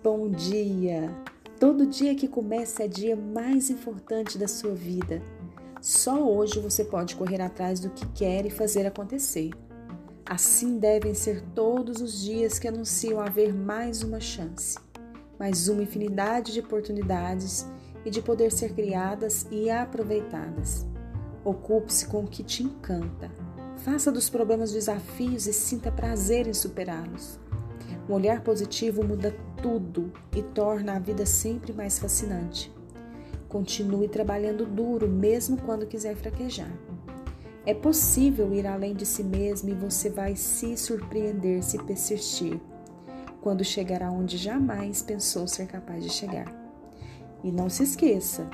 Bom dia! Todo dia que começa é dia mais importante da sua vida. Só hoje você pode correr atrás do que quer e fazer acontecer. Assim devem ser todos os dias que anunciam haver mais uma chance, mais uma infinidade de oportunidades e de poder ser criadas e aproveitadas. Ocupe-se com o que te encanta. Faça dos problemas desafios e sinta prazer em superá-los. Um olhar positivo muda tudo e torna a vida sempre mais fascinante. Continue trabalhando duro, mesmo quando quiser fraquejar. É possível ir além de si mesmo e você vai se surpreender se persistir, quando chegar aonde jamais pensou ser capaz de chegar. E não se esqueça: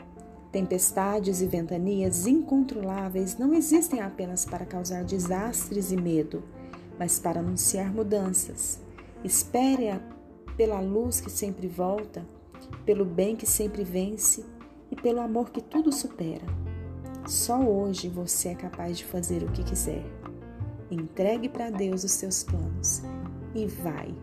tempestades e ventanias incontroláveis não existem apenas para causar desastres e medo, mas para anunciar mudanças Espere pela luz que sempre volta, pelo bem que sempre vence e pelo amor que tudo supera. Só hoje você é capaz de fazer o que quiser. Entregue para Deus os seus planos e vai.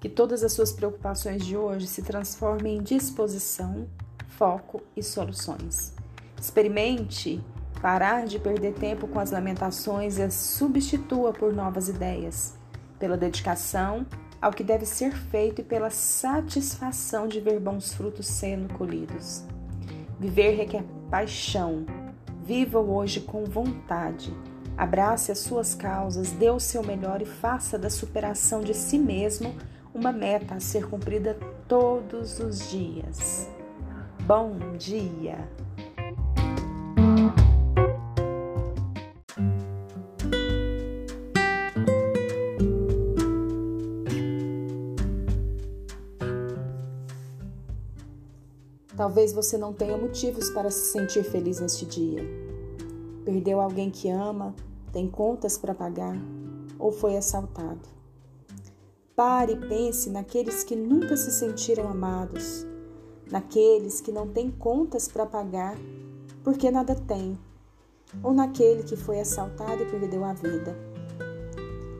Que todas as suas preocupações de hoje se transformem em disposição, foco e soluções. Experimente parar de perder tempo com as lamentações e as substitua por novas ideias, pela dedicação ao que deve ser feito e pela satisfação de ver bons frutos sendo colhidos. Viver requer paixão. Viva hoje com vontade. Abrace as suas causas, dê o seu melhor e faça da superação de si mesmo uma meta a ser cumprida todos os dias. Bom dia! Talvez você não tenha motivos para se sentir feliz neste dia. Perdeu alguém que ama, tem contas para pagar ou foi assaltado. Pare e pense naqueles que nunca se sentiram amados, naqueles que não têm contas para pagar porque nada tem, ou naquele que foi assaltado e perdeu a vida.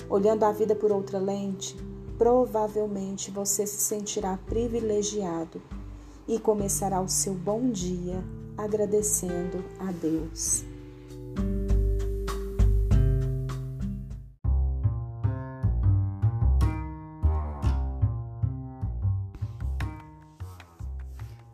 Olhando a vida por outra lente, provavelmente você se sentirá privilegiado e começará o seu bom dia agradecendo a Deus.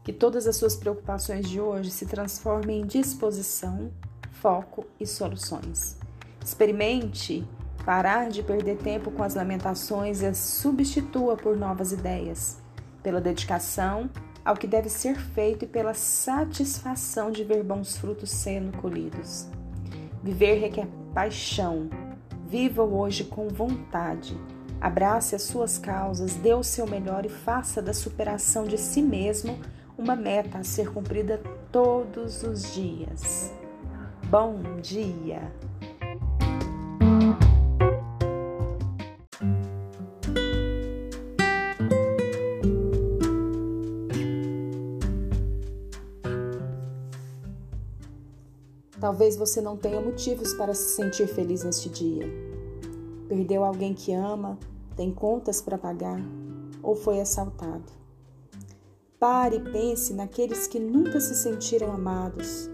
Que todas as suas preocupações de hoje se transformem em disposição, foco e soluções. Experimente parar de perder tempo com as lamentações e as substitua por novas ideias, pela dedicação ao que deve ser feito e pela satisfação de ver bons frutos sendo colhidos. Viver requer paixão. Viva hoje com vontade. Abrace as suas causas, dê o seu melhor e faça da superação de si mesmo uma meta a ser cumprida todos os dias. Bom dia! Talvez você não tenha motivos para se sentir feliz neste dia. Perdeu alguém que ama, tem contas para pagar ou foi assaltado. Pare e pense naqueles que nunca se sentiram amados,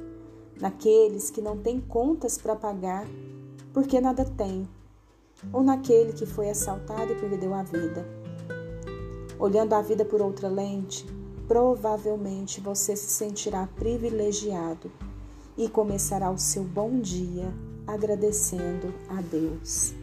naqueles que não têm contas para pagar porque nada tem, ou naquele que foi assaltado e perdeu a vida. Olhando a vida por outra lente, provavelmente você se sentirá privilegiado e começará o seu bom dia agradecendo a Deus.